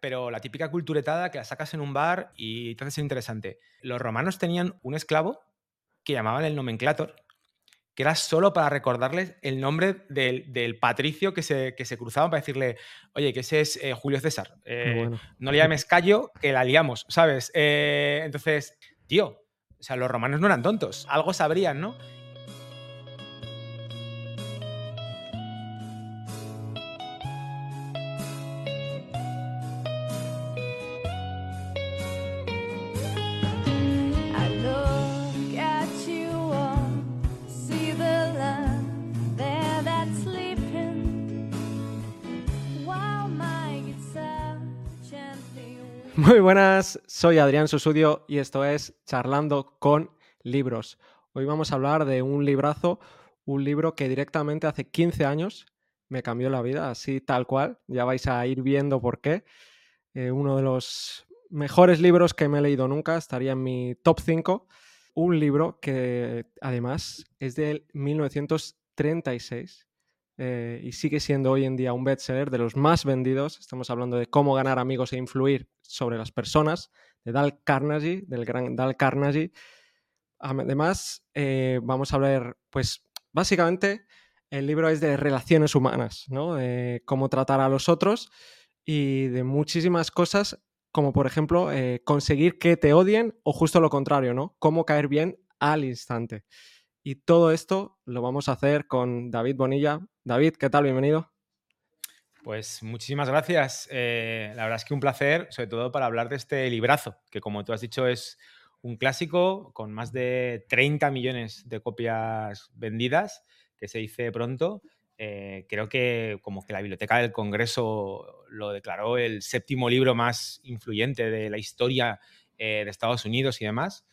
pero la típica culturetada que la sacas en un bar y te hace interesante. Los romanos tenían un esclavo que llamaban el nomenclator, que era solo para recordarles el nombre del, patricio que se, que se cruzaban para decirle, oye, que ese es eh, Julio César. Eh, no le llames Callo, que la liamos, ¿sabes? Eh, entonces, tío, o sea, los romanos no eran tontos, algo sabrían, ¿no? Soy Adrián Susudio y esto es Charlando con Libros. Hoy vamos a hablar de un librazo, un libro que directamente hace 15 años me cambió la vida, así tal cual. Ya vais a ir viendo por qué. Eh, uno de los mejores libros que me he leído nunca, estaría en mi top 5. Un libro que además es del 1936 eh, y sigue siendo hoy en día un bestseller de los más vendidos. Estamos hablando de cómo ganar amigos e influir sobre las personas, de Dal Carnegie, del gran Dal Carnegie. Además, eh, vamos a ver, pues básicamente el libro es de relaciones humanas, ¿no? Cómo tratar a los otros y de muchísimas cosas, como por ejemplo eh, conseguir que te odien o justo lo contrario, ¿no? Cómo caer bien al instante. Y todo esto lo vamos a hacer con David Bonilla. David, ¿qué tal? Bienvenido. Pues muchísimas gracias. Eh, la verdad es que un placer, sobre todo para hablar de este librazo, que como tú has dicho es un clásico con más de 30 millones de copias vendidas, que se dice pronto. Eh, creo que como que la Biblioteca del Congreso lo declaró el séptimo libro más influyente de la historia eh, de Estados Unidos y demás.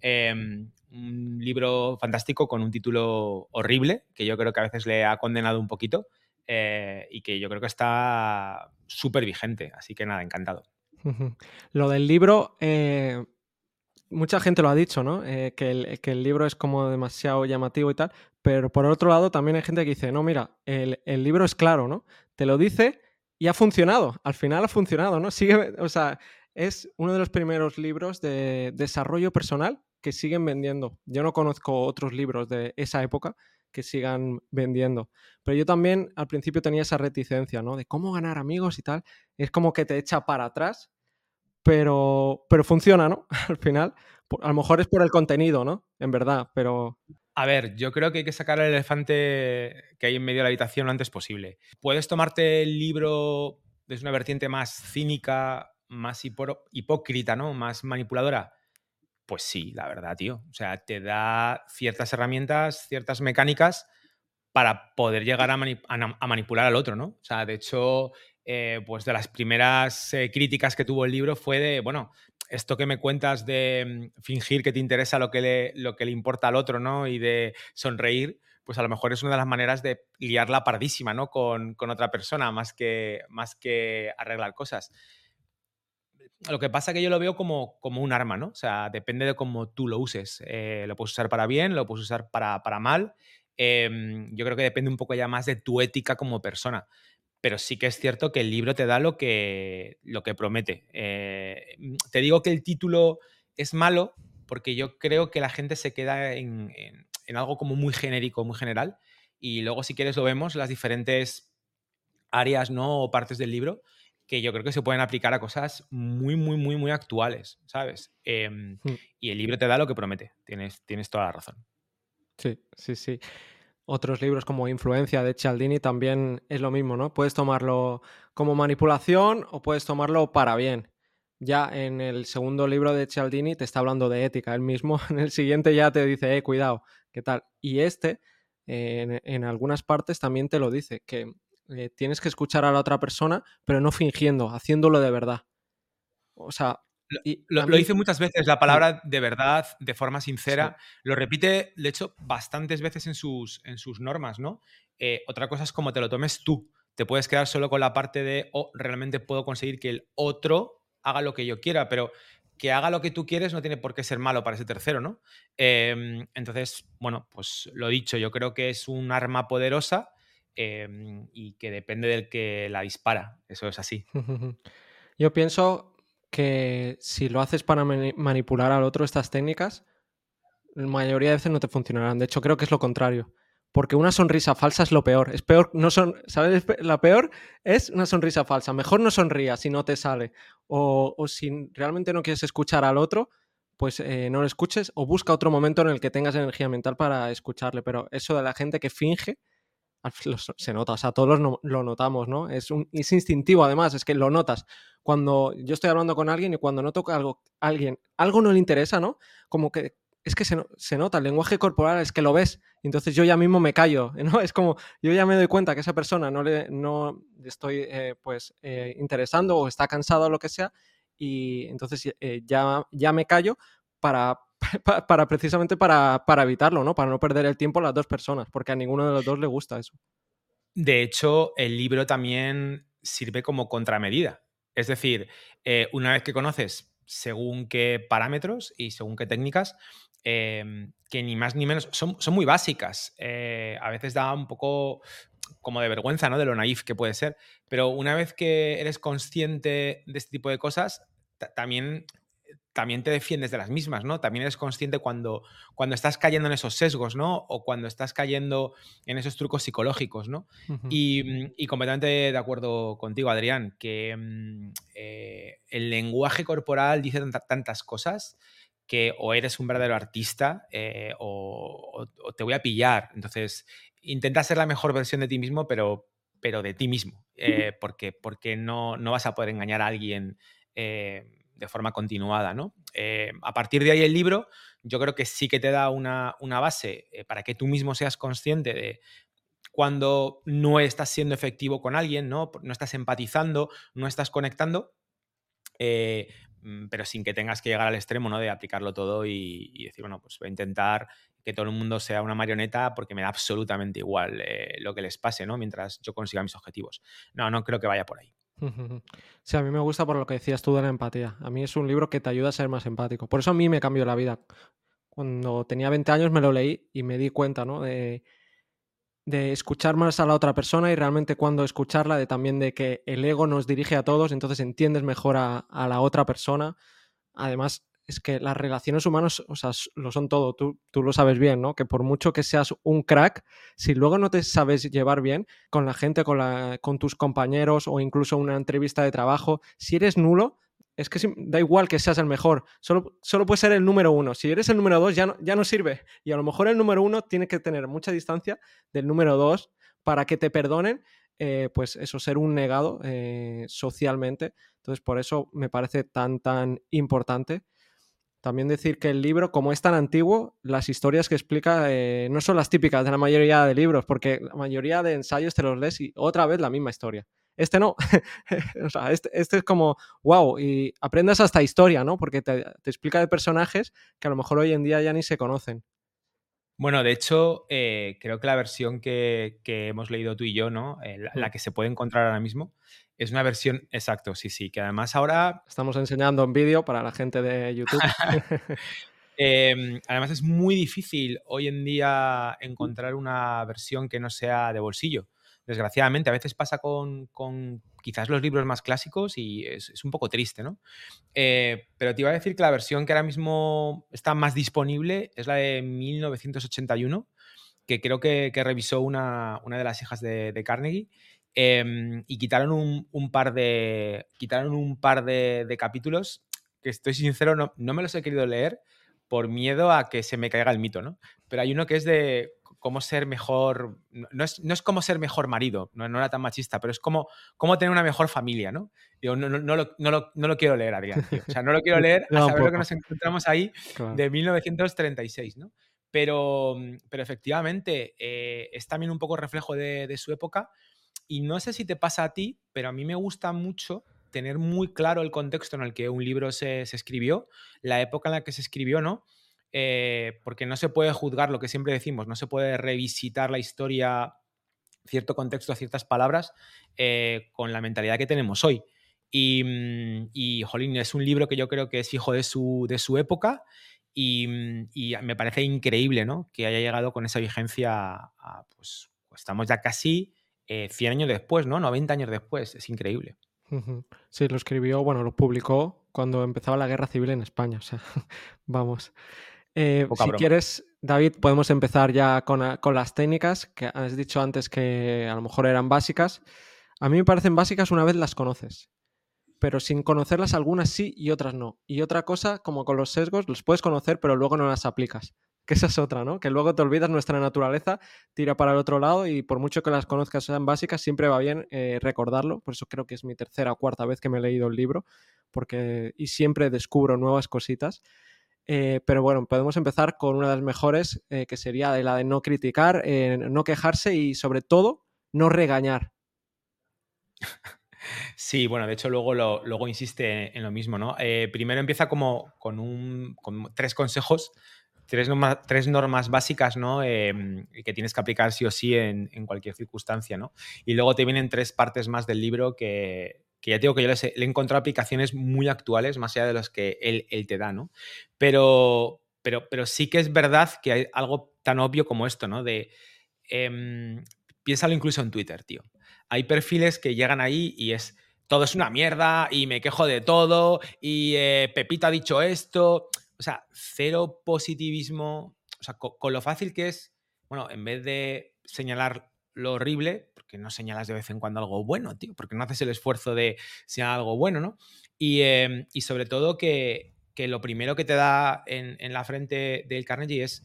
Em, un libro fantástico con un título horrible, que yo creo que a veces le ha condenado un poquito eh, y que yo creo que está súper vigente. Así que nada, encantado. Lo del libro, eh, mucha gente lo ha dicho, ¿no? Eh, que, el, libro es como demasiado llamativo y tal, pero por otro lado también hay gente que dice, no, mira, el, el libro es claro, ¿no? Te lo dice y ha funcionado, al final ha funcionado, ¿no? Sigue, o sea, es uno de los primeros libros de desarrollo personal que siguen vendiendo. Yo no conozco otros libros de esa época que sigan vendiendo. Pero yo también al principio tenía esa reticencia, ¿no? De cómo ganar amigos y tal. Es como que te echa para atrás, pero, pero funciona, ¿no? Al final. A lo mejor es por el contenido, ¿no? En verdad, pero... A ver, yo creo que hay que sacar el elefante que hay en medio de la habitación lo antes posible. Puedes tomarte el libro desde una vertiente más cínica, más hipócrita, ¿no? Más manipuladora pues sí, la verdad, tío. O sea, te da ciertas herramientas, ciertas mecánicas para poder llegar a, manipular al otro, ¿no? O sea, de hecho, eh, pues de las primeras eh, críticas que tuvo el libro fue de, bueno, esto que me cuentas de mm, fingir que te interesa lo que le, importa al otro, ¿no? Y de sonreír, pues a lo mejor es una de las maneras de liarla pardísima, ¿no? Con, con otra persona, más que, más que arreglar cosas. Lo que pasa es que yo lo veo como, como un arma, ¿no? O sea, depende de cómo tú lo uses. Eh, lo puedes usar para bien, lo puedes usar para, para mal. Em, yo creo que depende un poco ya más de tu ética como persona. Pero sí que es cierto que el libro te da lo que, lo que promete. Eh, te digo que el título es malo porque yo creo que la gente se queda en, en, en algo como muy genérico, muy general. Y luego, si quieres, lo vemos, las diferentes áreas ¿no? o partes del libro que yo creo que se pueden aplicar a cosas muy, muy, muy, muy actuales, ¿sabes? Em, hmm. Y el libro te da lo que promete, tienes, tienes toda la razón. Sí, sí, sí. Otros libros como Influencia de Cialdini también es lo mismo, ¿no? Puedes tomarlo como manipulación o puedes tomarlo para bien. Ya en el segundo libro de Cialdini te está hablando de ética, él mismo en el siguiente ya te dice, eh, cuidado, ¿qué tal? Y este, en, en algunas partes también te lo dice, que eh, tienes que escuchar a la otra persona, pero no fingiendo, haciéndolo de verdad. O sea... Lo, dice muchas veces, la palabra de verdad, de forma sincera. Lo repite, de hecho, bastantes veces en sus, en sus normas, ¿no? Eh, otra cosa es como te lo tomes tú. Te puedes quedar solo con la parte de, oh, realmente puedo conseguir que el otro haga lo que yo quiera, pero que haga lo que tú quieres no tiene por qué ser malo para ese tercero, ¿no? Em, entonces, bueno, pues lo dicho, yo creo que es un arma poderosa Em, y que depende del que la dispara. Eso es así. Yo pienso que si lo haces para manipular al otro estas técnicas, la mayoría de veces no te funcionarán. De hecho, creo que es lo contrario. Porque una sonrisa falsa es lo peor. Es peor, no son, ¿sabes? La peor es una sonrisa falsa. Mejor no sonrías si no te sale. O, si realmente no quieres escuchar al otro, pues eh, no lo escuches o busca otro momento en el que tengas energía mental para escucharle. Pero eso de la gente que finge, se nota, o sea, todos lo, notamos, ¿no? Es, un, es instintivo, además, es que lo notas. Cuando yo estoy hablando con alguien y cuando noto que algo, alguien, algo no le interesa, ¿no? Como que es que se, nota, el lenguaje corporal es que lo ves, entonces yo ya mismo me callo, ¿no? Es como, yo ya me doy cuenta que esa persona no le no estoy, eh, pues, eh, interesando o está cansado o lo que sea, y entonces eh, ya, ya me callo para, para, precisamente para, para, evitarlo, ¿no? Para no perder el tiempo las dos personas, porque a ninguno de los dos le gusta eso. De hecho, el libro también sirve como contramedida. Es decir, una vez que conoces según qué parámetros y según qué técnicas, Em, que ni más ni menos son, son muy básicas. Eh, a veces da un poco como de vergüenza, ¿no? De lo naif que puede ser. Pero una vez que eres consciente de este tipo de cosas, también también te defiendes de las mismas, ¿no? También eres consciente cuando, cuando estás cayendo en esos sesgos, ¿no? O cuando estás cayendo en esos trucos psicológicos, ¿no? y, completamente de acuerdo contigo, Adrián, que mm, eh, el lenguaje corporal dice tantas cosas que o eres un verdadero artista eh, o, te voy a pillar. Entonces, intenta ser la mejor versión de ti mismo, pero, pero de ti mismo, eh, porque, porque no, no, vas a poder engañar a alguien eh, de forma continuada. ¿no? a partir de ahí el libro, yo creo que sí que te da una, una base para que tú mismo seas consciente de cuando no estás siendo efectivo con alguien, no, no estás empatizando, no estás conectando, Mm, pero sin que tengas que llegar al extremo, ¿no? De aplicarlo todo y, decir, bueno, pues voy a intentar que todo el mundo sea una marioneta porque me da absolutamente igual eh, lo que les pase, ¿no? Mientras yo consiga mis objetivos. No, no creo que vaya por ahí. Sí, a mí me gusta por lo que decías tú de la empatía. A mí es un libro que te ayuda a ser más empático. Por eso a mí me cambió la vida. Cuando tenía 20 años me lo leí y me di cuenta, ¿no? De, de escuchar más a la otra persona y realmente cuando escucharla, de también de que el ego nos dirige a todos, entonces entiendes mejor a, la otra persona. Además, es que las relaciones humanas, o sea, lo son todo, tú, tú, lo sabes bien, ¿no? Que por mucho que seas un crack, si luego no te sabes llevar bien con la gente, con, la, con tus compañeros o incluso una entrevista de trabajo, si eres nulo, es que da igual que seas el mejor, solo, solo puedes ser el número uno. Si eres el número dos, ya no, ya no sirve. Y a lo mejor el número uno tiene que tener mucha distancia del número dos para que te perdonen, eh, pues eso, ser un negado eh, socialmente. Entonces, por eso me parece tan, tan importante. También decir que el libro, como es tan antiguo, las historias que explica eh, no son las típicas de la mayoría de libros, porque la mayoría de ensayos te los lees y otra vez la misma historia. Este no. o sea, este, este, es como, wow, y aprendes hasta historia, ¿no? Porque te, explica de personajes que a lo mejor hoy en día ya ni se conocen. Bueno, de hecho, eh, creo que la versión que, hemos leído tú y yo, ¿no? Eh, la, mm. que se puede encontrar ahora mismo, es una versión, exacto, sí, sí, que además ahora... Estamos enseñando en vídeo para la gente de YouTube. Em, además es muy difícil hoy en día encontrar una versión que no sea de bolsillo desgraciadamente, a veces pasa con, quizás los libros más clásicos y es, un poco triste, ¿no? Eh, pero te iba a decir que la versión que ahora mismo está más disponible es la de 1981, que creo que, revisó una, de las hijas de, Carnegie. Em, y quitaron un, par de. Quitaron un par de, capítulos que estoy sincero, no, no me los he querido leer por miedo a que se me caiga el mito, ¿no? Pero hay uno que es de cómo ser mejor, no es, no es cómo ser mejor marido, no, no, era tan machista, pero es como cómo tener una mejor familia, ¿no? Digo, no, no, no, lo, no, lo, no lo quiero leer, Adrián, O sea, no lo quiero leer a saber lo que nos encontramos ahí de 1936, ¿no? Pero, pero efectivamente eh, es también un poco reflejo de, de su época y no sé si te pasa a ti, pero a mí me gusta mucho tener muy claro el contexto en el que un libro se, se escribió, la época en la que se escribió, ¿no? Eh, porque no se puede juzgar lo que siempre decimos, no se puede revisitar la historia, cierto contexto, ciertas palabras, eh, con la mentalidad que tenemos hoy. Y, mm, y, jolín, es un libro que yo creo que es hijo de su, de su época y, mm, y, me parece increíble ¿no? que haya llegado con esa vigencia a, pues, estamos ya casi 100 eh, años después, ¿no? 90 años después, es increíble. Sí, lo escribió, bueno, lo publicó cuando empezaba la guerra civil en España. O sea, vamos. Eh, si quieres, David, podemos empezar ya con, las técnicas, que has dicho antes que a lo mejor eran básicas. A mí me parecen básicas una vez las conoces, pero sin conocerlas algunas sí y otras no. Y otra cosa, como con los sesgos, los puedes conocer, pero luego no las aplicas. Que esa es otra, ¿no? Que luego te olvidas nuestra naturaleza, tira para el otro lado y por mucho que las conozcas sean básicas, siempre va bien eh, recordarlo. Por eso creo que es mi tercera o cuarta vez que me he leído el libro, porque y siempre descubro nuevas cositas. Eh, pero bueno, podemos empezar con una de las mejores, eh, que sería la de no criticar, no quejarse y sobre todo no regañar. Sí, bueno, de hecho luego, luego insiste en lo mismo, ¿no? primero empieza como con, un, con tres consejos tres, tres normas básicas ¿no? Em, que tienes que aplicar sí o sí en, cualquier circunstancia. ¿no? Y luego te vienen tres partes más del libro que, ya digo que yo les he, le he encontrado aplicaciones muy actuales, más allá de los que él, te da. ¿no? Pero, pero, pero sí que es verdad que hay algo tan obvio como esto, ¿no? De, em, piénsalo incluso en Twitter, tío. Hay perfiles que llegan ahí y es todo es una mierda y me quejo de todo y eh, Pepita ha dicho esto o sea, cero positivismo, o sea, con, lo fácil que es, bueno, en vez de señalar lo horrible, porque no señalas de vez en cuando algo bueno, tío, porque no haces el esfuerzo de señalar algo bueno, ¿no? Y, em, sobre todo que, lo primero que te da en, en la frente del Carnegie es,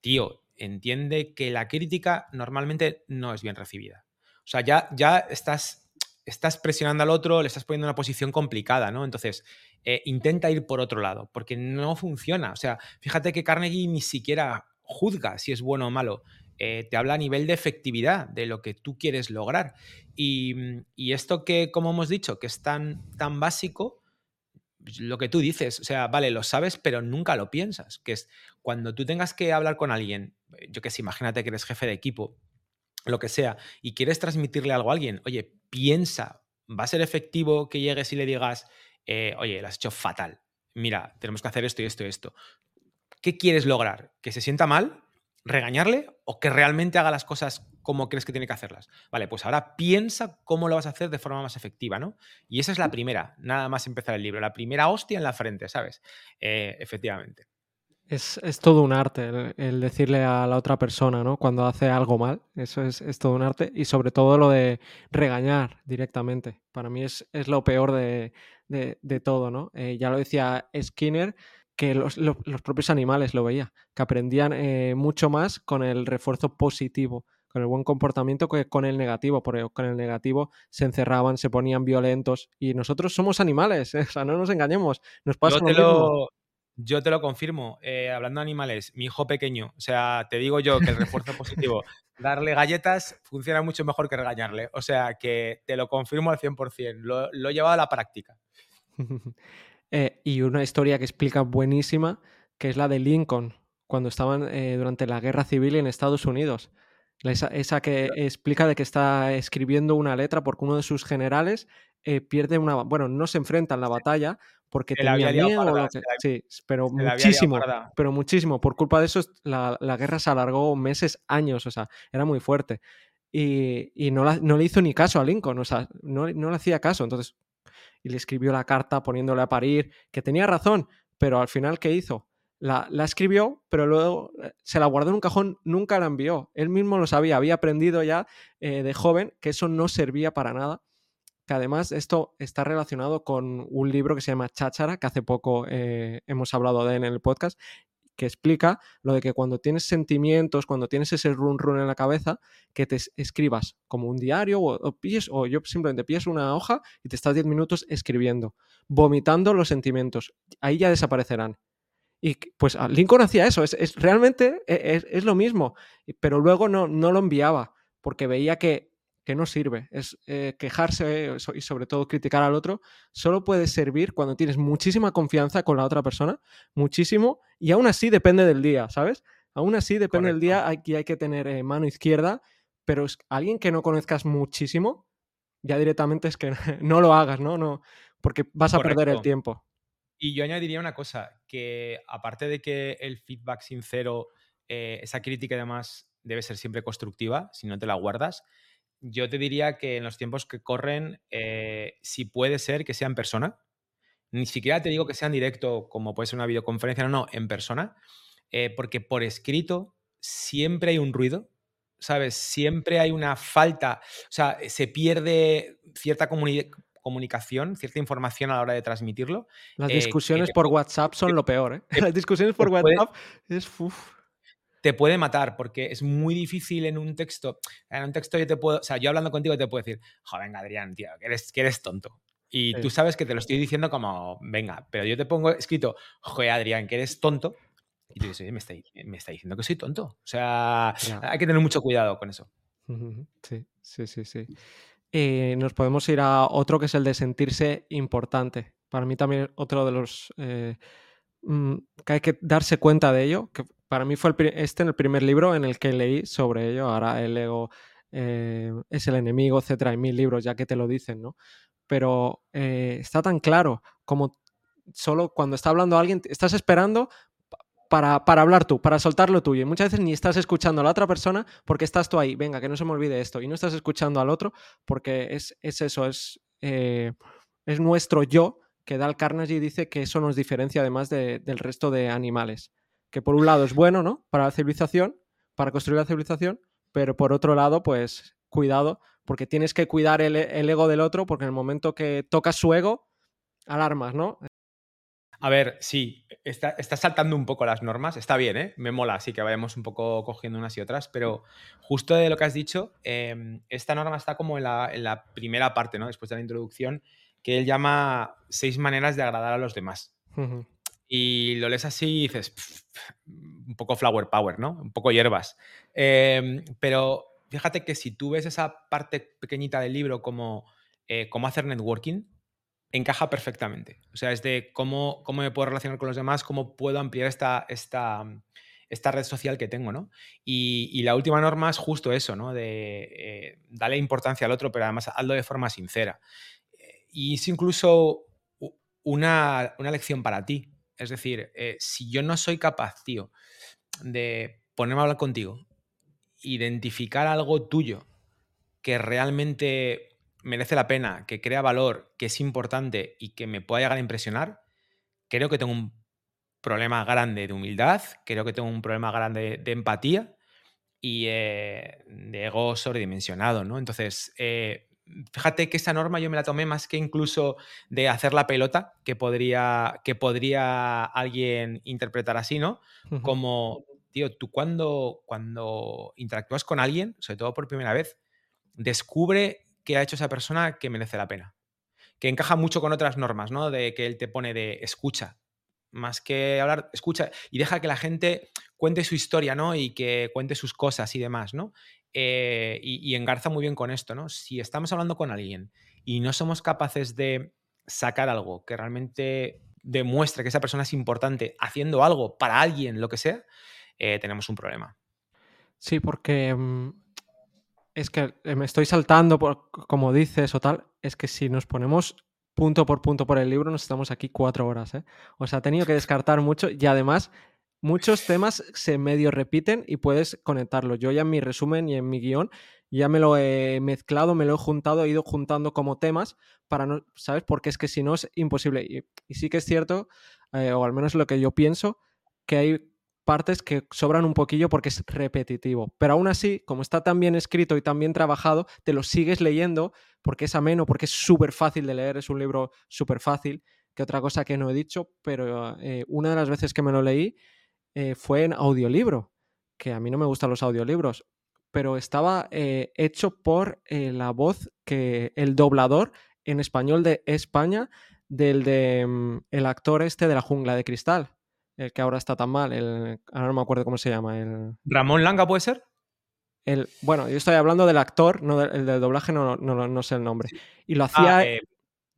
tío, entiende que la crítica normalmente no es bien recibida. O sea, ya, ya estás estás presionando al otro, le estás poniendo en una posición complicada, ¿no? Entonces, eh, intenta ir por otro lado, porque no funciona. O sea, fíjate que Carnegie ni siquiera juzga si es bueno o malo. Eh, te habla a nivel de efectividad de lo que tú quieres lograr. Y, esto que, como hemos dicho, que es tan, tan básico, pues, lo que tú dices, o sea, vale, lo sabes, pero nunca lo piensas, que es cuando tú tengas que hablar con alguien, yo que sé, imagínate que eres jefe de equipo, lo que sea, y quieres transmitirle algo a alguien, oye, piensa, ¿va a ser efectivo que llegues y le digas, eh, oye, lo has hecho fatal, mira, tenemos que hacer esto y esto y esto? ¿Qué quieres lograr? ¿Que se sienta mal? ¿Regañarle? ¿O que realmente haga las cosas como crees que tiene que hacerlas? Vale, pues ahora piensa cómo lo vas a hacer de forma más efectiva, ¿no? Y esa es la primera, nada más empezar el libro, la primera hostia en la frente, ¿sabes? Eh, efectivamente. Es, todo un arte el, decirle a la otra persona, ¿no? Cuando hace algo mal, eso es, todo un arte. Y sobre todo lo de regañar directamente. Para mí es, lo peor de, todo, ¿no? Eh, ya lo decía Skinner, que los, propios animales lo veía, que aprendían eh, mucho más con el refuerzo positivo, con el buen comportamiento que con el negativo, porque con el negativo se encerraban, se ponían violentos. Y nosotros somos animales, o sea, no nos engañemos. Nos pasa lo yo te lo confirmo, eh, hablando de animales, mi hijo pequeño, o sea, te digo yo que el refuerzo positivo, darle galletas funciona mucho mejor que regañarle. O sea, que te lo confirmo al 100%, lo, lo he llevado a la práctica. Eh, y una historia que explica buenísima, que es la de Lincoln, cuando estaban eh, durante la guerra civil en Estados Unidos. Esa, que explica de que está escribiendo una letra porque uno de sus generales pierde una... Bueno, no se enfrenta en la batalla porque tenía miedo. sí, pero muchísimo, pero muchísimo. Por culpa de eso, la, guerra se alargó meses, años, o sea, era muy fuerte. Y, no, no, le hizo ni caso a Lincoln, o sea, no, le hacía caso. Entonces, y le escribió la carta poniéndole a parir, que tenía razón, pero al final, ¿qué hizo? La, escribió, pero luego eh, se la guardó en un cajón, nunca la envió. Él mismo lo sabía, había aprendido ya eh, de joven que eso no servía para nada que además esto está relacionado con un libro que se llama Cháchara, que hace poco eh, hemos hablado de en el podcast, que explica lo de que cuando tienes sentimientos, cuando tienes ese run run en la cabeza, que te escribas como un diario o, o, o yo simplemente pilles una hoja y te estás 10 minutos escribiendo, vomitando los sentimientos. Ahí ya desaparecerán. Y pues Lincoln hacía eso, es, realmente e, es, lo mismo, pero luego no, no lo enviaba porque veía que que no sirve. Es eh, quejarse y sobre todo criticar al otro, solo puede servir cuando tienes muchísima confianza con la otra persona, muchísimo, y aún así depende del día, ¿sabes? Aún así depende del día, aquí hay que tener eh, mano izquierda, pero es alguien que no conozcas muchísimo, ya directamente es que no lo hagas, ¿no? no porque vas a perder el tiempo. Y yo añadiría una cosa, que aparte de que el feedback sincero, eh, esa crítica además debe ser siempre constructiva, si no te la guardas, yo te diría que en los tiempos que corren, eh, si puede ser que sea en persona, ni siquiera te digo que sea en directo, como puede ser una videoconferencia, no, no, en persona, eh, porque por escrito siempre hay un ruido, ¿sabes? Siempre hay una falta, o sea, se pierde cierta comunicación, cierta información a la hora de transmitirlo. Las discusiones por WhatsApp son lo peor, ¿eh? Las discusiones por WhatsApp es... Uf te puede matar porque es muy difícil en un texto. En un texto yo te puedo, o sea, yo hablando contigo te puedo decir, joder, venga, Adrián, tío, que eres, que eres tonto. Y tú sabes que te lo estoy diciendo como, venga, pero yo te pongo escrito, joder, Adrián, que eres tonto. Y tú dices, me está, me está diciendo que soy tonto. O sea, hay que tener mucho cuidado con eso. Sí, sí, sí, sí. Eh, nos podemos ir a otro que es el de sentirse importante. Para mí también otro de los eh, mm, que hay que darse cuenta de ello, que para mí fue el, este el primer libro en el que leí sobre ello. Ahora el ego eh, es el enemigo, etcétera. Hay mil libros ya que te lo dicen, ¿no? Pero eh, está tan claro como solo cuando está hablando alguien, estás esperando para, para, hablar tú, para soltar lo tuyo. Y muchas veces ni estás escuchando a la otra persona porque estás tú ahí, venga, que no se me olvide esto. Y no estás escuchando al otro porque es, es eso, es, eh, es nuestro yo que Dal Carnegie dice que eso nos diferencia además del resto de animales que por un lado es bueno, ¿no? Para la civilización, para construir la civilización, pero por otro lado, pues cuidado, porque tienes que cuidar el, ego del otro, porque en el momento que tocas su ego, alarmas, ¿no? A ver, sí, está, saltando un poco las normas, está bien, ¿eh? Me mola, así que vayamos un poco cogiendo unas y otras, pero justo de lo que has dicho, em, esta norma está como en la, primera parte, ¿no? Después de la introducción, que él llama seis maneras de agradar a los demás. Y lo lees así y dices, un poco flower power, ¿no? Un poco hierbas. Em, pero fíjate que si tú ves esa parte pequeñita del libro como eh, cómo hacer networking, encaja perfectamente. O sea, es de cómo, cómo me puedo relacionar con los demás, cómo puedo ampliar esta, esta, esta red social que tengo, ¿no? Y, la última norma es justo eso, ¿no? De eh, darle importancia al otro, pero además hazlo de forma sincera. Y es incluso una, una lección para ti. Es decir, eh, si yo no soy capaz, tío, de ponerme a hablar contigo, identificar algo tuyo que realmente merece la pena, que crea valor, que es importante y que me pueda llegar a impresionar, creo que tengo un problema grande de humildad, creo que tengo un problema grande de empatía y eh, de ego sobredimensionado, ¿no? Entonces, eh, fíjate que esa norma yo me la tomé más que incluso de hacer la pelota, que podría, que podría alguien interpretar así, ¿no? Como, tío, tú cuando, cuando interactúas con alguien, sobre todo por primera vez, descubre qué ha hecho esa persona que merece la pena. Que encaja mucho con otras normas, ¿no? De que él te pone de escucha, más que hablar, escucha y deja que la gente cuente su historia, ¿no? Y que cuente sus cosas y demás, ¿no? Eh, y, engarza muy bien con esto, ¿no? Si estamos hablando con alguien y no somos capaces de sacar algo que realmente demuestre que esa persona es importante haciendo algo para alguien, lo que sea, eh, tenemos un problema. Sí, porque mm, es que eh, me estoy saltando, por, como dices o tal, es que si nos ponemos punto por punto por el libro, nos estamos aquí cuatro horas. ¿eh? O sea, ha tenido que descartar mucho y además muchos temas se medio repiten y puedes conectarlos. Yo ya en mi resumen y en mi guion ya me lo he mezclado, me lo he juntado, he ido juntando como temas para no, ¿sabes? Porque es que si no es imposible. Y, sí que es cierto, eh, o al menos lo que yo pienso, que hay partes que sobran un poquillo porque es repetitivo. Pero aún así, como está tan bien escrito y tan bien trabajado, te lo sigues leyendo porque es ameno, porque es súper fácil de leer, es un libro súper fácil, que otra cosa que no he dicho, pero eh, una de las veces que me lo leí eh, fue en audiolibro, que a mí no me gustan los audiolibros, pero estaba eh, hecho por la voz que el doblador en español de España del de mm, el actor este de la jungla de cristal el que ahora está tan mal, el, ahora no me acuerdo cómo se llama. El, ¿Ramón Langa puede ser? El, bueno, yo estoy hablando del actor, no del, el del doblaje, no, no, no, sé el nombre. Y lo hacía. Ah, eh,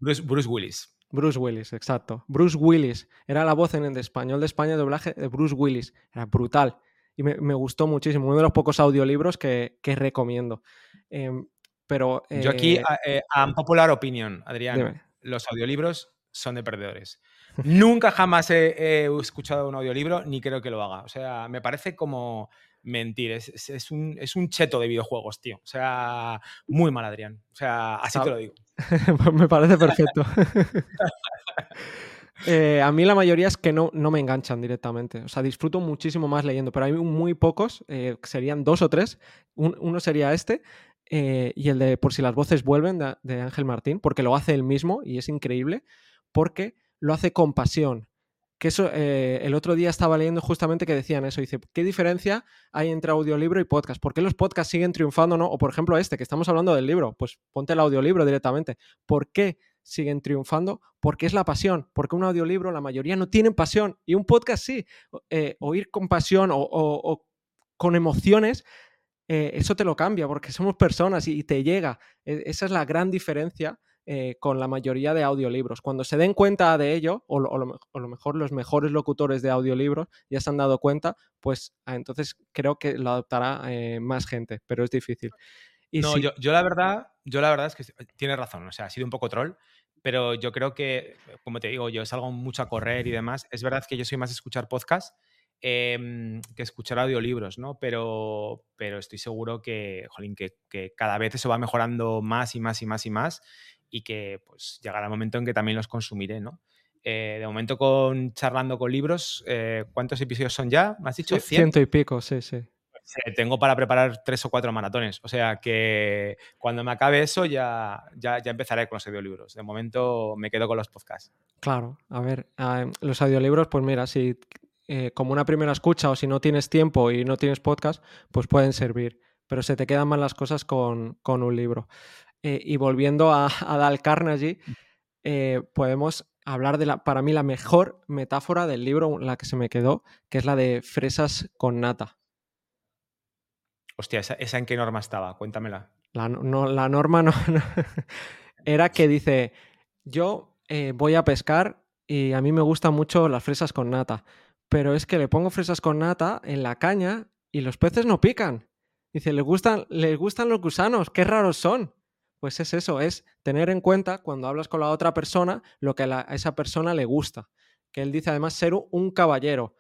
Bruce, Willis. Bruce Willis, exacto. Bruce Willis. Era la voz en el español de España, el doblaje de Bruce Willis. Era brutal. Y me, gustó muchísimo. Uno de los pocos audiolibros que, que recomiendo. Em, pero. Yo aquí, eh, a, eh, popular opinion, Adrián, los audiolibros son de perdedores. Nunca jamás he, escuchado un audiolibro ni creo que lo haga. O sea, me parece como mentir. Es, un, es, un, cheto de videojuegos, tío. O sea, muy mal, Adrián. O sea, así te lo digo. Pues me parece perfecto. Eh, a mí la mayoría es que no, no me enganchan directamente. O sea, disfruto muchísimo más leyendo, pero hay muy pocos, eh, serían dos o tres. uno sería este eh, y el de Por si las voces vuelven de, Ángel Martín, porque lo hace él mismo y es increíble, porque lo hace con pasión. Que eso, el otro día estaba leyendo justamente que decían eso. Dice, ¿qué diferencia hay entre audiolibro y podcast? ¿Por qué los podcasts siguen triunfando, no? O por ejemplo este, que estamos hablando del libro, pues ponte el audiolibro directamente. ¿Por qué siguen triunfando porque es la pasión, porque un audiolibro la mayoría no tienen pasión y un podcast sí, eh, oír con pasión o, con emociones, eh, eso te lo cambia porque somos personas y, te llega. E, esa es la gran diferencia eh, con la mayoría de audiolibros. Cuando se den cuenta de ello, o, lo, mejor los mejores locutores de audiolibros ya se han dado cuenta, pues ah, entonces creo que lo adoptará más gente, pero es difícil no, yo, yo, la verdad, yo la verdad es que tienes razón, o sea, ha sido un poco troll, pero yo creo que, como te digo, yo salgo mucho a correr y demás. Es verdad que yo soy más de escuchar podcast em, que escuchar audiolibros, ¿no? Pero, pero estoy seguro que, jolín, que, que, cada vez eso va mejorando más y más y más y más y que pues llegará el momento en que también los consumiré, ¿no? Eh, de momento con charlando con libros, eh, ¿cuántos episodios son ya? ¿Me has dicho? ciento y pico, sí, sí tengo para preparar tres o cuatro maratones. O sea que cuando me acabe eso ya, ya, ya empezaré con los audiolibros. De momento me quedo con los podcasts. Claro, a ver, ah, los audiolibros, pues mira, si eh, como una primera escucha o si no tienes tiempo y no tienes podcast, pues pueden servir. Pero se te quedan mal las cosas con, un libro. Eh, y volviendo a, a Dal Carnegie, eh, podemos hablar de la, para mí, la mejor metáfora del libro, la que se me quedó, que es la de fresas con nata. Hostia, ¿esa, en qué norma estaba? Cuéntamela. La, no, la norma no, Era que dice, yo eh, voy a pescar y a mí me gustan mucho las fresas con nata, pero es que le pongo fresas con nata en la caña y los peces no pican. Dice, les gustan, les gustan los gusanos, qué raros son. Pues es eso, es tener en cuenta cuando hablas con la otra persona lo que a esa persona le gusta. Que él dice además ser un caballero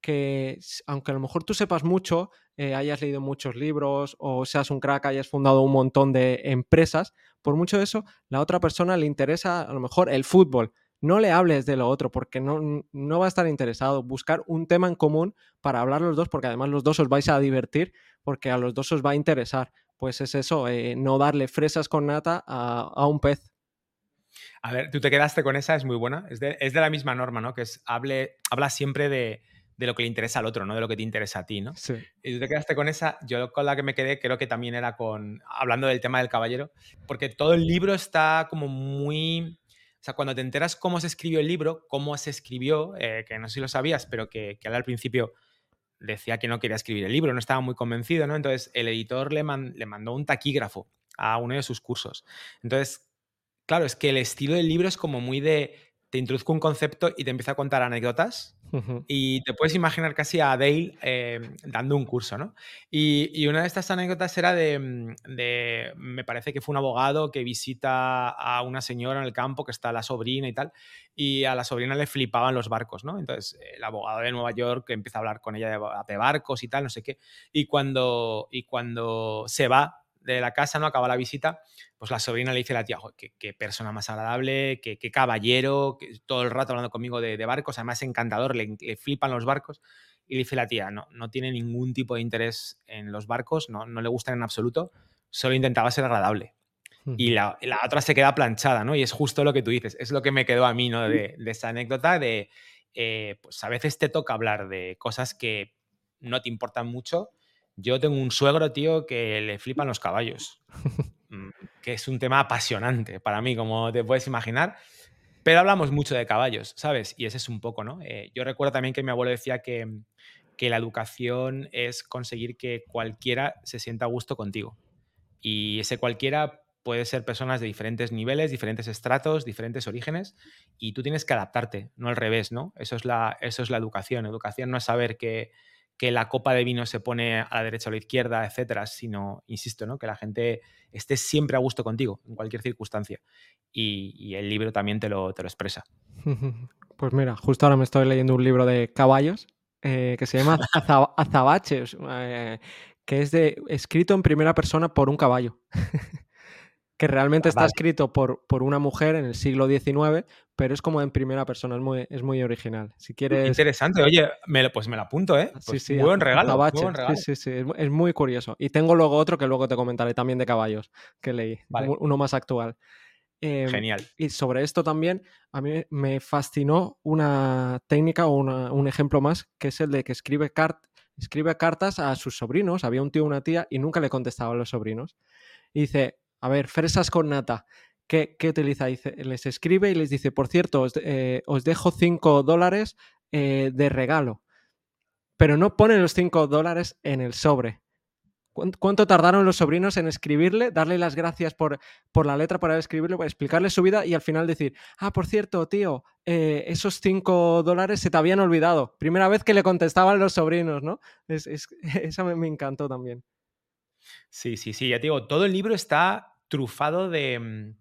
que aunque a lo mejor tú sepas mucho, eh, hayas leído muchos libros o seas un crack, hayas fundado un montón de empresas, por mucho de eso, la otra persona le interesa a lo mejor el fútbol. No le hables de lo otro porque no, no va a estar interesado. Buscar un tema en común para hablar los dos, porque además los dos os vais a divertir, porque a los dos os va a interesar. Pues es eso, eh, no darle fresas con nata a, un pez. A ver, tú te quedaste con esa, es muy buena. Es de, es de la misma norma, ¿no? Que es hable, habla siempre de, de lo que le interesa al otro, no de lo que te interesa a ti, ¿no? Sí. Y tú te quedaste con esa, yo con la que me quedé creo que también era con, hablando del tema del caballero, porque todo el libro está como muy... O sea, cuando te enteras cómo se escribió el libro, cómo se escribió, eh, que no sé si lo sabías, pero que, que al principio decía que no quería escribir el libro, no estaba muy convencido, ¿no? Entonces el editor le, mandó un taquígrafo a uno de sus cursos. Entonces, claro, es que el estilo del libro es como muy de, te introduzco un concepto y te empieza a contar anécdotas y te puedes imaginar casi a Dale eh, dando un curso, ¿no? Y, una de estas anécdotas era mm, de, me parece que fue un abogado que visita a una señora en el campo que está la sobrina y tal, y a la sobrina le flipaban los barcos, ¿no? Entonces el abogado de Nueva York empieza a hablar con ella de, barcos y tal, no sé qué, y cuando, y cuando se va de la casa, ¿no? Acaba la visita, pues la sobrina le dice a la tía, qué, persona más agradable, qué, caballero, todo el rato hablando conmigo de, barcos, además encantador, le, flipan los barcos. Y dice la tía, no, no tiene ningún tipo de interés en los barcos, no, no le gustan en absoluto, solo intentaba ser agradable. Y la, otra se queda planchada, ¿no? Y es justo lo que tú dices, es lo que me quedó a mí, ¿no? De, esa anécdota de, eh, pues a veces te toca hablar de cosas que no te importan mucho, yo tengo un suegro, tío, que le flipan los caballos, mm, que es un tema apasionante para mí, como te puedes imaginar. Pero hablamos mucho de caballos, ¿sabes? Y ese es un poco, ¿no? Eh, yo recuerdo también que mi abuelo decía que, que la educación es conseguir que cualquiera se sienta a gusto contigo. Y ese cualquiera puede ser personas de diferentes niveles, diferentes estratos, diferentes orígenes, y tú tienes que adaptarte, no al revés, ¿no? Eso es la, eso es la educación. Educación no es saber que que la copa de vino se pone a la derecha o a la izquierda, etcétera, sino, insisto, ¿no? que la gente esté siempre a gusto contigo, en cualquier circunstancia. Y, el libro también te lo, te lo expresa. Pues mira, justo ahora me estoy leyendo un libro de caballos eh, que se llama Azabache, eh, que es de, escrito en primera persona por un caballo. que realmente ah, está escrito por, por, una mujer en el siglo XIX, pero es como en primera persona, es muy, es muy original. Si quieres... Interesante, oye, me, pues me lo apunto, ¿eh? sí, pues sí, buen regalo, buen regalo. Sí, sí, sí, es, muy curioso. Y tengo luego otro que luego te comentaré también de caballos, que leí, uno más actual. Em, Genial. Y sobre esto también, a mí me fascinó una técnica o un ejemplo más, que es el de que escribe, escribe cartas a sus sobrinos. Había un tío o una tía y nunca le contestaba a los sobrinos. Y dice, a ver, fresas con nata. ¿Qué, utiliza? Dice, les escribe y les dice, por cierto, os, eh, dejo 5 dólares eh, de regalo. Pero no pone los 5 dólares en el sobre. ¿Cuánto tardaron los sobrinos en escribirle, darle las gracias por, por la letra para escribirle, para explicarle su vida y al final decir, ah, por cierto, tío, eh, esos 5 dólares se te habían olvidado. Primera vez que le contestaban los sobrinos, ¿no? Es, esa me, encantó también. Sí, sí, sí, ya te digo, todo el libro está trufado de... Mm,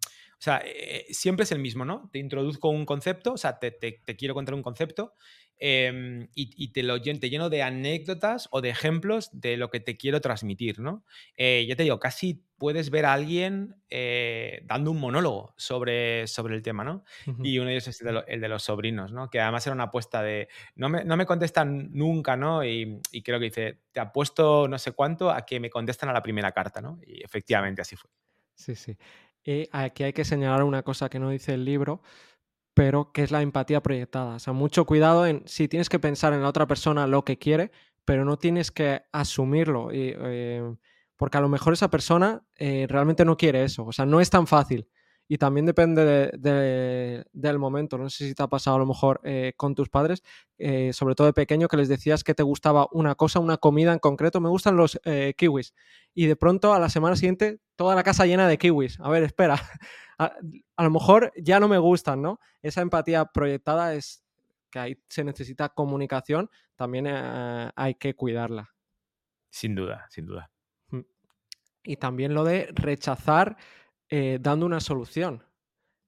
o sea, eh, siempre es el mismo, ¿no? Te introduzco un concepto, o sea, te, quiero contar un concepto em, y, te, lo, te lleno de anécdotas o de ejemplos de lo que te quiero transmitir, ¿no? Eh, ya te digo, casi puedes ver a alguien eh, dando un monólogo sobre, sobre el tema, ¿no? Y uno de ellos es el de, los sobrinos, ¿no? Que además era una apuesta de, no me, no me contestan nunca, ¿no? Y, y, creo que dice, te apuesto no sé cuánto a que me contestan a la primera carta, ¿no? Y efectivamente así fue. Sí, sí. Y aquí hay que señalar una cosa que no dice el libro, pero que es la empatía proyectada. O sea, mucho cuidado en si tienes que pensar en la otra persona lo que quiere, pero no tienes que asumirlo. Y, eh, porque a lo mejor esa persona eh, realmente no quiere eso. O sea, no es tan fácil y también depende del momento. No sé si te ha pasado a lo mejor eh, con tus padres, eh, sobre todo de pequeño, que les decías que te gustaba una cosa, una comida en concreto. Me gustan los eh, kiwis. Y de pronto a la semana siguiente, toda la casa llena de kiwis. A ver, espera. A, a lo mejor ya no me gustan, ¿no? Esa empatía proyectada es que ahí se necesita comunicación, también hay que cuidarla. Sin duda, sin duda. Mm. Y también lo de rechazar eh, dando una solución,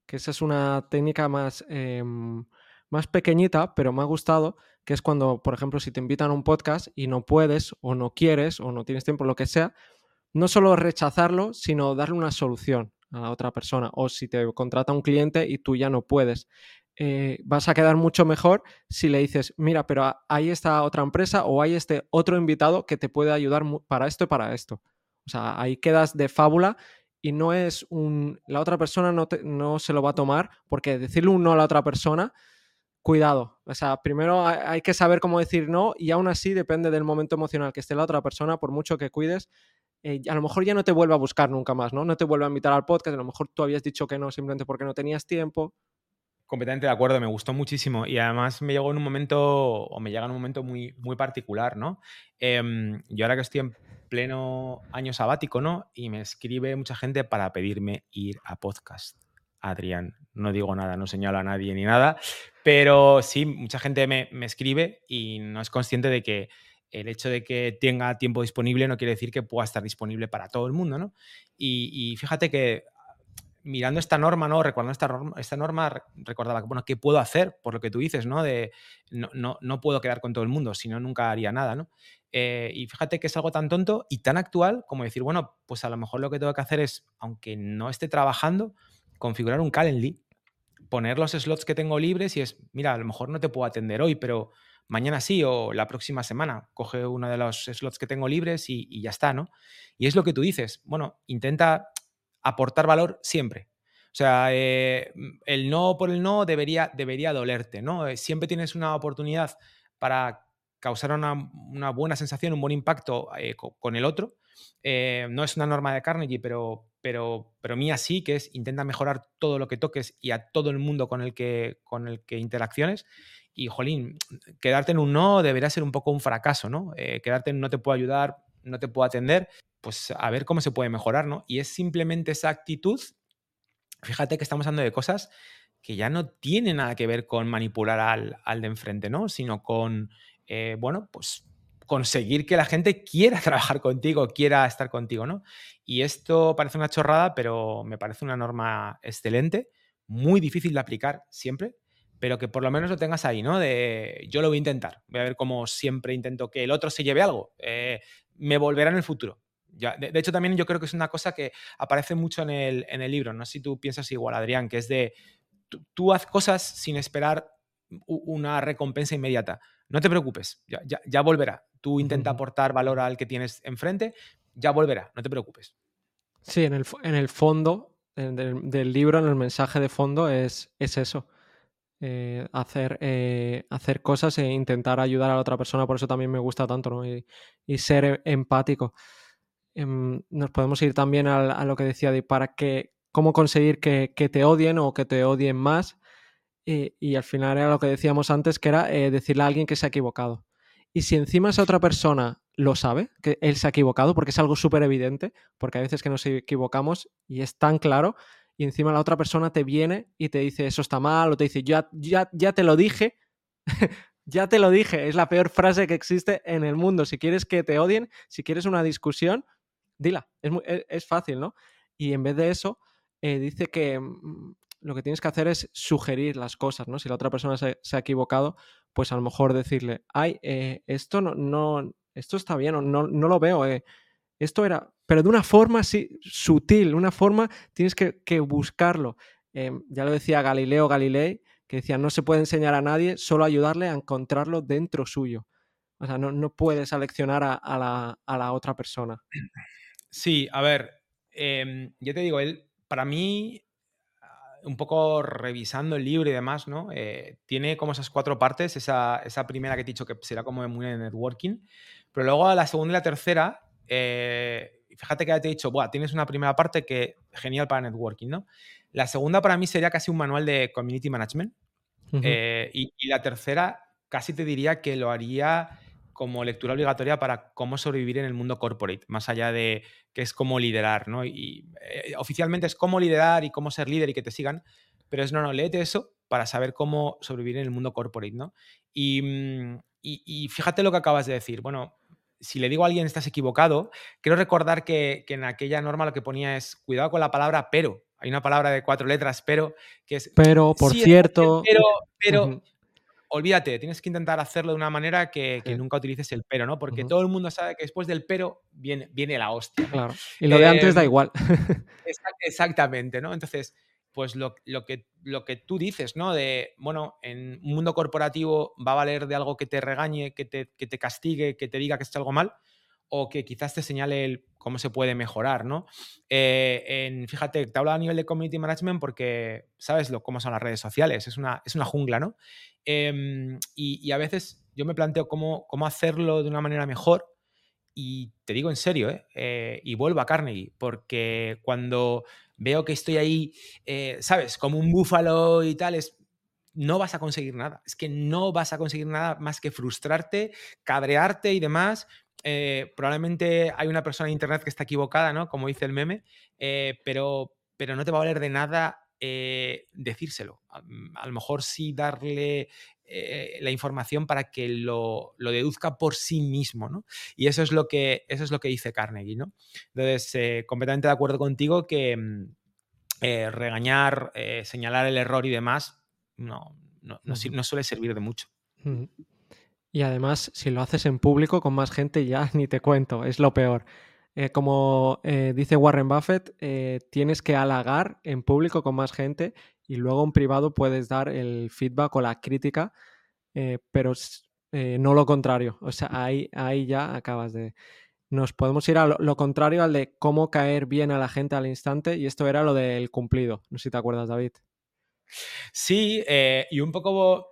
que esa es una técnica más, em, más pequeñita, pero me ha gustado, que es cuando, por ejemplo, si te invitan a un podcast y no puedes o no quieres o no tienes tiempo, lo que sea, no solo rechazarlo, sino darle una solución a la otra persona. O si te contrata un cliente y tú ya no puedes. Eh, vas a quedar mucho mejor si le dices, mira, pero hay esta otra empresa o hay este otro invitado que te puede ayudar para esto y para esto. O sea, ahí quedas de fábula y no es un... La otra persona no, no se lo va a tomar porque decirle un no a la otra persona, cuidado. O sea, primero hay que saber cómo decir no y aún así depende del momento emocional que esté la otra persona, por mucho que cuides, eh, a lo mejor ya no te vuelve a buscar nunca más, ¿no? No te vuelve a invitar al podcast, a lo mejor tú habías dicho que no simplemente porque no tenías tiempo. Completamente de acuerdo, me gustó muchísimo y además me llegó en un momento, o me llega en un momento muy, muy particular, ¿no? Em, yo ahora que estoy en pleno año sabático, ¿no? Y me escribe mucha gente para pedirme ir a podcast. Adrián, no digo nada, no señalo a nadie ni nada, pero sí, mucha gente me, escribe y no es consciente de que el hecho de que tenga tiempo disponible no quiere decir que pueda estar disponible para todo el mundo, ¿no? Y, fíjate que mirando esta norma, ¿no? Recordando esta norma, esta norma, recordaba bueno, ¿qué puedo hacer? Por lo que tú dices, ¿no? De no, no, no puedo quedar con todo el mundo, si no, nunca haría nada, ¿no? Eh, y fíjate que es algo tan tonto y tan actual como decir, bueno, pues a lo mejor lo que tengo que hacer es, aunque no esté trabajando, configurar un Calendly, poner los slots que tengo libres y es, mira, a lo mejor no te puedo atender hoy, pero mañana sí o la próxima semana, coge uno de los slots que tengo libres y, ya está, ¿no? Y es lo que tú dices, bueno, intenta aportar valor siempre. O sea, eh, el no por el no debería, debería dolerte, ¿no? Eh, siempre tienes una oportunidad para causar una, buena sensación, un buen impacto eh, con el otro. Eh, no es una norma de Carnegie, pero, pero, pero mía sí, que es intenta mejorar todo lo que toques y a todo el mundo con el que, con el que interacciones. Y, jolín, quedarte en un no debería ser un poco un fracaso, ¿no? Eh, quedarte en no te puedo ayudar, no te puedo atender, pues a ver cómo se puede mejorar, ¿no? Y es simplemente esa actitud. Fíjate que estamos hablando de cosas que ya no tienen nada que ver con manipular al, al de enfrente, ¿no? Sino con eh, bueno, pues conseguir que la gente quiera trabajar contigo, quiera estar contigo, ¿no? Y esto parece una chorrada, pero me parece una norma excelente, muy difícil de aplicar siempre, pero que por lo menos lo tengas ahí, ¿no? De yo lo voy a intentar, voy a ver cómo siempre intento que el otro se lleve algo, eh, me volverá en el futuro. Ya, de, hecho, también yo creo que es una cosa que aparece mucho en el, en el libro, no sé si tú piensas igual, Adrián, que es de tú, haz cosas sin esperar una recompensa inmediata. No te preocupes, ya, ya, volverá. Tú intenta aportar valor al que tienes enfrente, ya volverá, no te preocupes. Sí, en el, en el fondo del, libro, en el mensaje de fondo, es, es eso. Eh, hacer, eh, hacer cosas e intentar ayudar a la otra persona, por eso también me gusta tanto, ¿no? Y, ser e, empático. Em, nos podemos ir también a, lo que decía de para que, cómo conseguir que, te odien o que te odien más. Y, al final era lo que decíamos antes, que era eh, decirle a alguien que se ha equivocado. Y si encima esa otra persona lo sabe, que él se ha equivocado, porque es algo súper evidente, porque hay veces que nos equivocamos y es tan claro, y encima la otra persona te viene y te dice eso está mal, o te dice ya, ya, ya te lo dije, ya te lo dije, es la peor frase que existe en el mundo. Si quieres que te odien, si quieres una discusión, dila, es, e, es, fácil, ¿no? Y en vez de eso, eh, dice que mm, lo que tienes que hacer es sugerir las cosas, ¿no? Si la otra persona se, ha equivocado, pues a lo mejor decirle, ay, eh, esto no, no, esto está bien, no, no lo veo, eh, esto era, pero de una forma así sutil, una forma tienes que, buscarlo. Em, ya lo decía Galileo Galilei, que decía, no se puede enseñar a nadie, solo ayudarle a encontrarlo dentro suyo. O sea, no, puedes aleccionar a, la, otra persona. Sí, a ver, eh, yo te digo, él, para mí, un poco revisando el libro y demás, ¿no? Eh, tiene como esas cuatro partes, esa, primera que te he dicho que será como muy de networking, pero luego a la segunda y la tercera, eh, fíjate que ya te he dicho, Buah, tienes una primera parte que genial para networking, ¿no? La segunda para mí sería casi un manual de community management eh, y, y, la tercera casi te diría que lo haría como lectura obligatoria para cómo sobrevivir en el mundo corporate, más allá de que es cómo liderar, ¿no? Y eh, oficialmente es cómo liderar y cómo ser líder y que te sigan, pero es no, no, léete eso para saber cómo sobrevivir en el mundo corporate, ¿no? Y, mm, fíjate lo que acabas de decir. Bueno, si le digo a alguien estás equivocado, quiero recordar que, en aquella norma lo que ponía es cuidado con la palabra pero. Hay una palabra de cuatro letras, pero, que es... Pero, por cierto... Pero, pero, olvídate, tienes que intentar hacerlo de una manera que, nunca utilices el pero, ¿no? Porque todo el mundo sabe que después del pero viene, viene la hostia. Claro. Y lo de antes da em, igual. exactamente, ¿no? Entonces, pues lo, que, lo que tú dices, ¿no? De, bueno, en un mundo corporativo va a valer de algo que te regañe, que te, que te castigue, que te diga que es algo mal, o que quizás te señale el cómo se puede mejorar, ¿no? Eh, en, fíjate, te hablo a nivel de community management porque sabes lo, cómo son las redes sociales, es una, es una jungla, ¿no? Em, y, a veces yo me planteo cómo, cómo hacerlo de una manera mejor y te digo en serio, ¿eh? Eh, y vuelvo a Carnegie, porque cuando veo que estoy ahí, ¿sabes? Como un búfalo y tal, es, no vas a conseguir nada. Es que no vas a conseguir nada más que frustrarte, cabrearte y demás, eh, probablemente hay una persona en Internet que está equivocada, ¿no? Como dice el meme, eh, pero, pero no te va a valer de nada eh, decírselo. Mm, a, lo mejor sí darle la información para que lo, deduzca por sí mismo, ¿no? Y eso es lo que, eso es lo que dice Carnegie, ¿no? Entonces, completamente de acuerdo contigo que mm, regañar, señalar el error y demás, no, no, no, suele servir de mucho. Y además, si lo haces en público con más gente, ya ni te cuento, es lo peor. Eh, como eh, dice Warren Buffett, eh, tienes que halagar en público con más gente y luego en privado puedes dar el feedback o la crítica, pero no lo contrario. O sea, ahí, ahí ya acabas de... Nos podemos ir a lo, lo, contrario al de cómo caer bien a la gente al instante y esto era lo del cumplido. No sé si te acuerdas, David. Sí, y un poco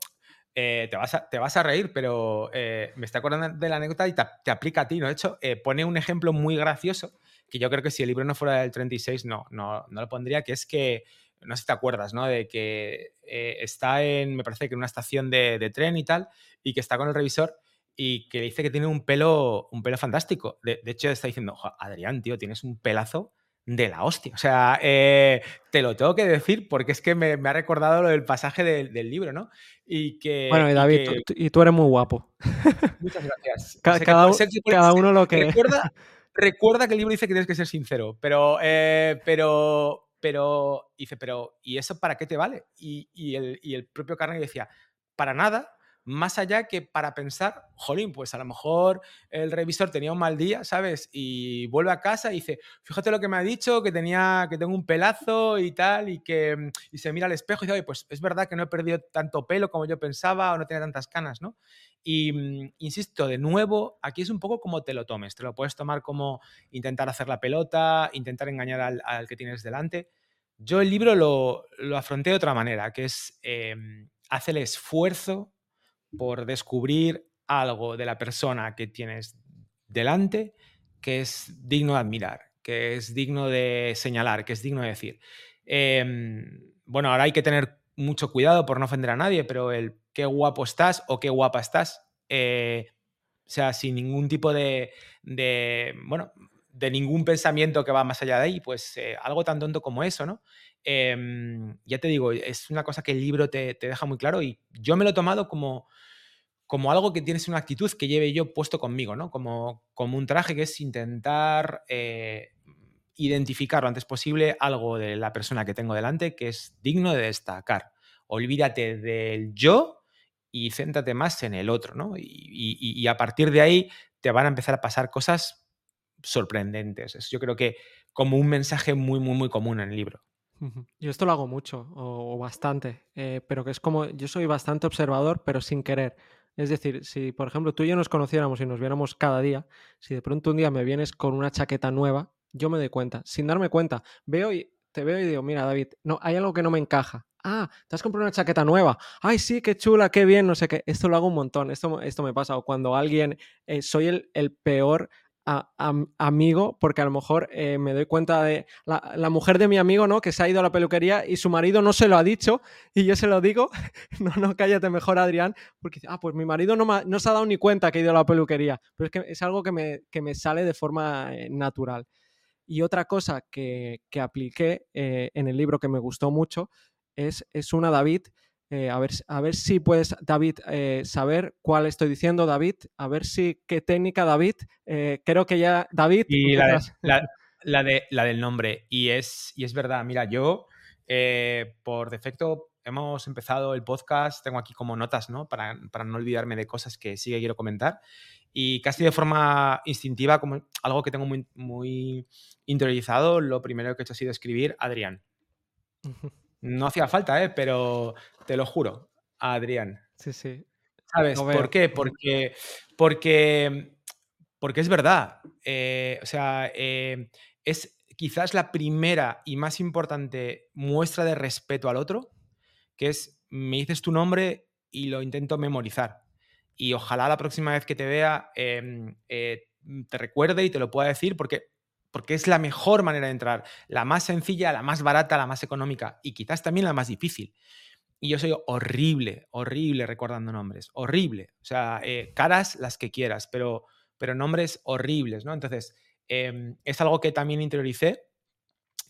eh, te, vas a, te, vas a, reír, pero eh, me estoy acordando de la anécdota y te, aplica a ti, ¿no? De hecho, eh, pone un ejemplo muy gracioso, que yo creo que si el libro no fuera del 36, no, no, no lo pondría, que es que, no sé si te acuerdas, ¿no? De que está en, me parece que en una estación de, tren y tal, y que está con el revisor y que dice que tiene un pelo, un pelo fantástico. De, de hecho, está diciendo, Adrián, tío, tienes un pelazo de la hostia. O sea, eh, te lo tengo que decir porque es que me, ha recordado lo del pasaje del libro, ¿no? Y que. Bueno, y David, y tú eres muy guapo. Muchas gracias. cada, uno lo que. Recuerda, recuerda, que el libro dice que tienes que ser sincero, pero, eh, pero pero, dice, pero, ¿y eso para qué te vale? Y, el, y el propio Carnegie decía, para nada, más allá que para pensar, jolín, pues a lo mejor el revisor tenía un mal día, ¿sabes? Y vuelve a casa y dice, fíjate lo que me ha dicho, que tenía, que tengo un pelazo y tal, y que mm, y se mira al espejo y dice, oye, pues es verdad que no he perdido tanto pelo como yo pensaba o no tenía tantas canas, ¿no? Y mm, insisto, de nuevo, aquí es un poco como te lo tomes. Te lo puedes tomar como intentar hacer la pelota, intentar engañar al, que tienes delante. Yo el libro lo, lo afronté de otra manera, que es eh, el esfuerzo por descubrir algo de la persona que tienes delante que es digno de admirar, que es digno de señalar, que es digno de decir. Em, bueno, ahora hay que tener mucho cuidado por no ofender a nadie, pero el qué guapo estás o qué guapa estás, eh, o sea, sin ningún tipo de, bueno, de ningún pensamiento que va más allá de ahí, pues eh, algo tan tonto como eso, ¿no? Em, ya te digo, es una cosa que el libro te, deja muy claro y yo me lo he tomado como, como algo que tienes una actitud que lleve yo puesto conmigo, ¿no? Como, como un traje que es intentar eh, identificar lo antes posible algo de la persona que tengo delante que es digno de destacar. Olvídate del yo y céntrate más en el otro, ¿no? Y, a partir de ahí te van a empezar a pasar cosas sorprendentes. yo creo que como un mensaje muy, muy, muy común en el libro. Yo esto lo hago mucho o, bastante, eh, pero que es como, yo soy bastante observador, pero sin querer. Es decir, si por ejemplo tú y yo nos conociéramos y nos viéramos cada día, si de pronto un día me vienes con una chaqueta nueva, yo me doy cuenta, sin darme cuenta, veo y te veo y digo, mira David, no, hay algo que no me encaja. Ah, te has comprado una chaqueta nueva. Ay, sí, qué chula, qué bien, no sé qué. Esto lo hago un montón, esto, esto me pasa. O cuando alguien, eh, soy el, el peor amigo, porque a lo mejor eh, me doy cuenta de la, mujer de mi amigo, ¿no? Que se ha ido a la peluquería y su marido no se lo ha dicho y yo se lo digo, no, no, cállate mejor, Adrián, porque ah, pues mi marido no, no se ha dado ni cuenta que ha ido a la peluquería, pero es que es algo que me, que me sale de forma eh, natural. Y otra cosa que, que apliqué eh, en el libro que me gustó mucho es, es una David eh, a, ver, a ver si puedes, David, eh, saber cuál estoy diciendo, David. A ver si qué técnica, David. Eh, creo que ya, David. Y la, de, la, del nombre. Y es, y es verdad, mira, yo por defecto hemos empezado el podcast, tengo aquí como notas, ¿no? Para, no olvidarme de cosas que sí que quiero comentar. Y casi de forma instintiva, como algo que tengo muy, muy interiorizado, lo primero que he hecho ha sido escribir Adrián. No hacía falta, ¿eh? pero te lo juro, Adrián. Sí, sí. ¿Sabes por qué? Porque, porque, porque es verdad. Eh, o sea, eh, es quizás la primera y más importante muestra de respeto al otro, que es, me dices tu nombre y lo intento memorizar. Y ojalá la próxima vez que te vea em, eh, te recuerde y te lo pueda decir, porque porque es la mejor manera de entrar, la más sencilla, la más barata, la más económica y quizás también la más difícil. Y yo soy horrible, horrible recordando nombres, horrible. O sea, eh, caras las que quieras, pero, pero nombres horribles, ¿no? Entonces, em, es algo que también interioricé,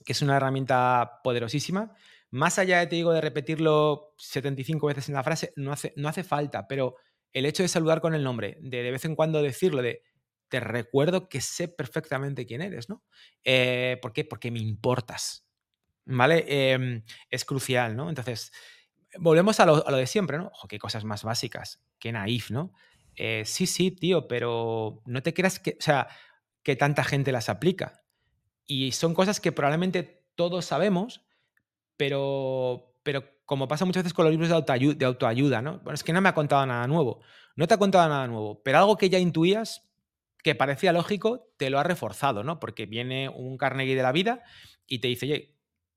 que es una herramienta poderosísima. Más allá de, te digo, de repetirlo 75 veces en la frase, no hace, no hace falta, pero el hecho de saludar con el nombre, de de vez en cuando decirlo, de te recuerdo que sé perfectamente quién eres, ¿no? Eh, ¿Por qué? Porque me importas, ¿vale? Em, es crucial, ¿no? Entonces, volvemos a lo, de siempre, ¿no? Ojo, qué cosas más básicas, qué naif, ¿no? Eh, sí, sí, tío, pero no te creas que, o sea, que tanta gente las aplica. Y son cosas que probablemente todos sabemos, pero, pero como pasa muchas veces con los libros de autoayuda, de autoayuda, ¿no? Bueno, es que no me ha contado nada nuevo. No te ha contado nada nuevo, pero algo que ya intuías, que parecía lógico, te lo ha reforzado, ¿no? Porque viene un Carnegie de la vida y te dice, oye,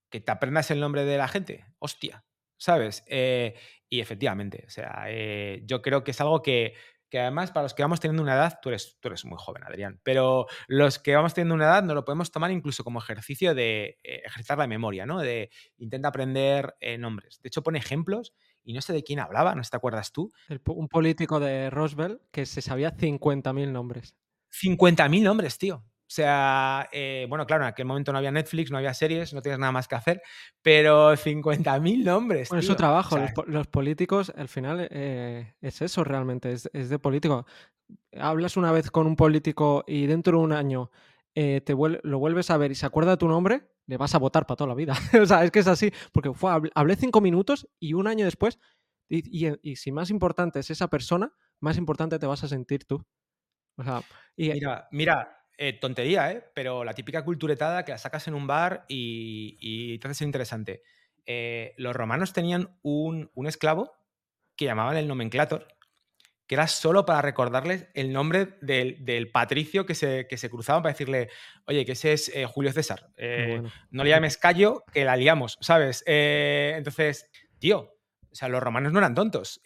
que te aprendas el nombre de la gente, hostia, ¿sabes? Eh, y efectivamente, o sea, eh, yo creo que es algo que, además para los que vamos teniendo una edad, tú eres, tú eres muy joven, Adrián, pero los que vamos teniendo una edad no lo podemos tomar incluso como ejercicio de eh, ejercitar la memoria, ¿no? De intenta aprender nombres. De hecho, pone ejemplos y no sé de quién hablaba, ¿no te acuerdas tú? un político de Roosevelt que se sabía 50.000 nombres. 50.000 nombres, tío. O sea, eh, bueno, claro, en aquel momento no había Netflix, no había series, no tienes nada más que hacer, pero 50.000 nombres. Bueno, es su trabajo. los, políticos, al final, eh, es eso realmente, es, de político. Hablas una vez con un político y dentro de un año eh, te lo vuelves a ver y se acuerda de tu nombre, le vas a votar para toda la vida. o sea, es que es así, porque fue, hablé cinco minutos y un año después, y, si más importante es esa persona, más importante te vas a sentir tú. O sea, y, mira, mira eh, tontería, ¿eh? Pero la típica culturetada que la sacas en un bar y, te hace ser interesante. Eh, los romanos tenían un, un esclavo que llamaban el nomenclator, que era solo para recordarles el nombre del, patricio que se, que se, cruzaban para decirle, oye, que ese es eh, Julio César. No le llames Callo, que la liamos, ¿sabes? Entonces, tío, o sea, los romanos no eran tontos.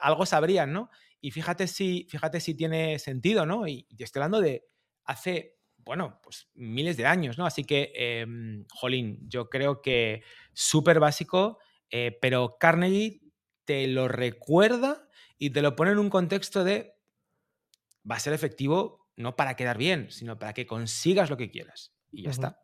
algo sabrían, ¿no? Y fíjate si, fíjate si tiene sentido, ¿no? Y, te estoy hablando de hace, bueno, pues miles de años, ¿no? Así que, em, jolín, yo creo que súper básico, pero Carnegie te lo recuerda y te lo pone en un contexto de va a ser efectivo no para quedar bien, sino para que consigas lo que quieras. Y ya está.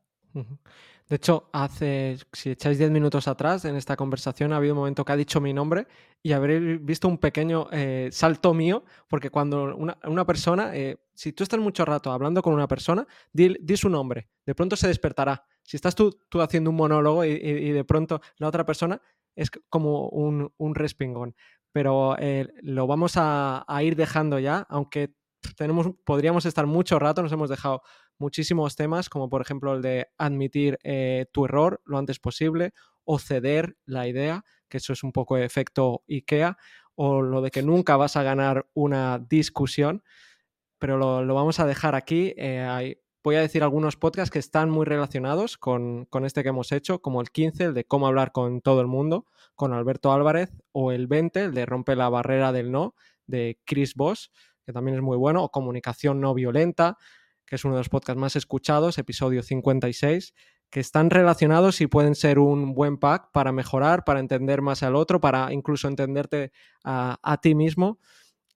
De hecho, hace, si echáis 10 minutos atrás, en esta conversación ha habido un momento que ha dicho mi nombre y habréis visto un pequeño eh, salto mío, porque cuando una, persona, eh, si tú estás mucho rato hablando con una persona, di, su nombre, de pronto se despertará. Si estás tú, tú haciendo un monólogo y, de pronto la otra persona es como un, respingón pero eh, lo vamos a, ir dejando ya, aunque tenemos, podríamos estar mucho rato, nos hemos dejado muchísimos temas, como por ejemplo el de admitir eh, tu error lo antes posible o ceder la idea, que eso es un poco efecto IKEA, o lo de que nunca vas a ganar una discusión, pero lo, vamos a dejar aquí. Eh, voy a decir algunos podcasts que están muy relacionados con, este que hemos hecho, como el 15, el de cómo hablar con todo el mundo, con Alberto Álvarez, o el 20, el de rompe la barrera del no, de Chris Voss, que también es muy bueno, o comunicación no violenta, que es uno de los podcasts más escuchados, episodio 56, que están relacionados y pueden ser un buen pack para mejorar, para entender más al otro, para incluso entenderte a, a ti mismo.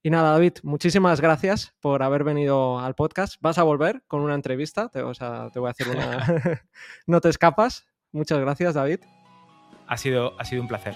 Y nada, David, muchísimas gracias por haber venido al podcast. Vas a volver con una entrevista, te, o sea, te voy a hacer una... no te escapas. Muchas gracias, David. Ha sido, ha sido un placer.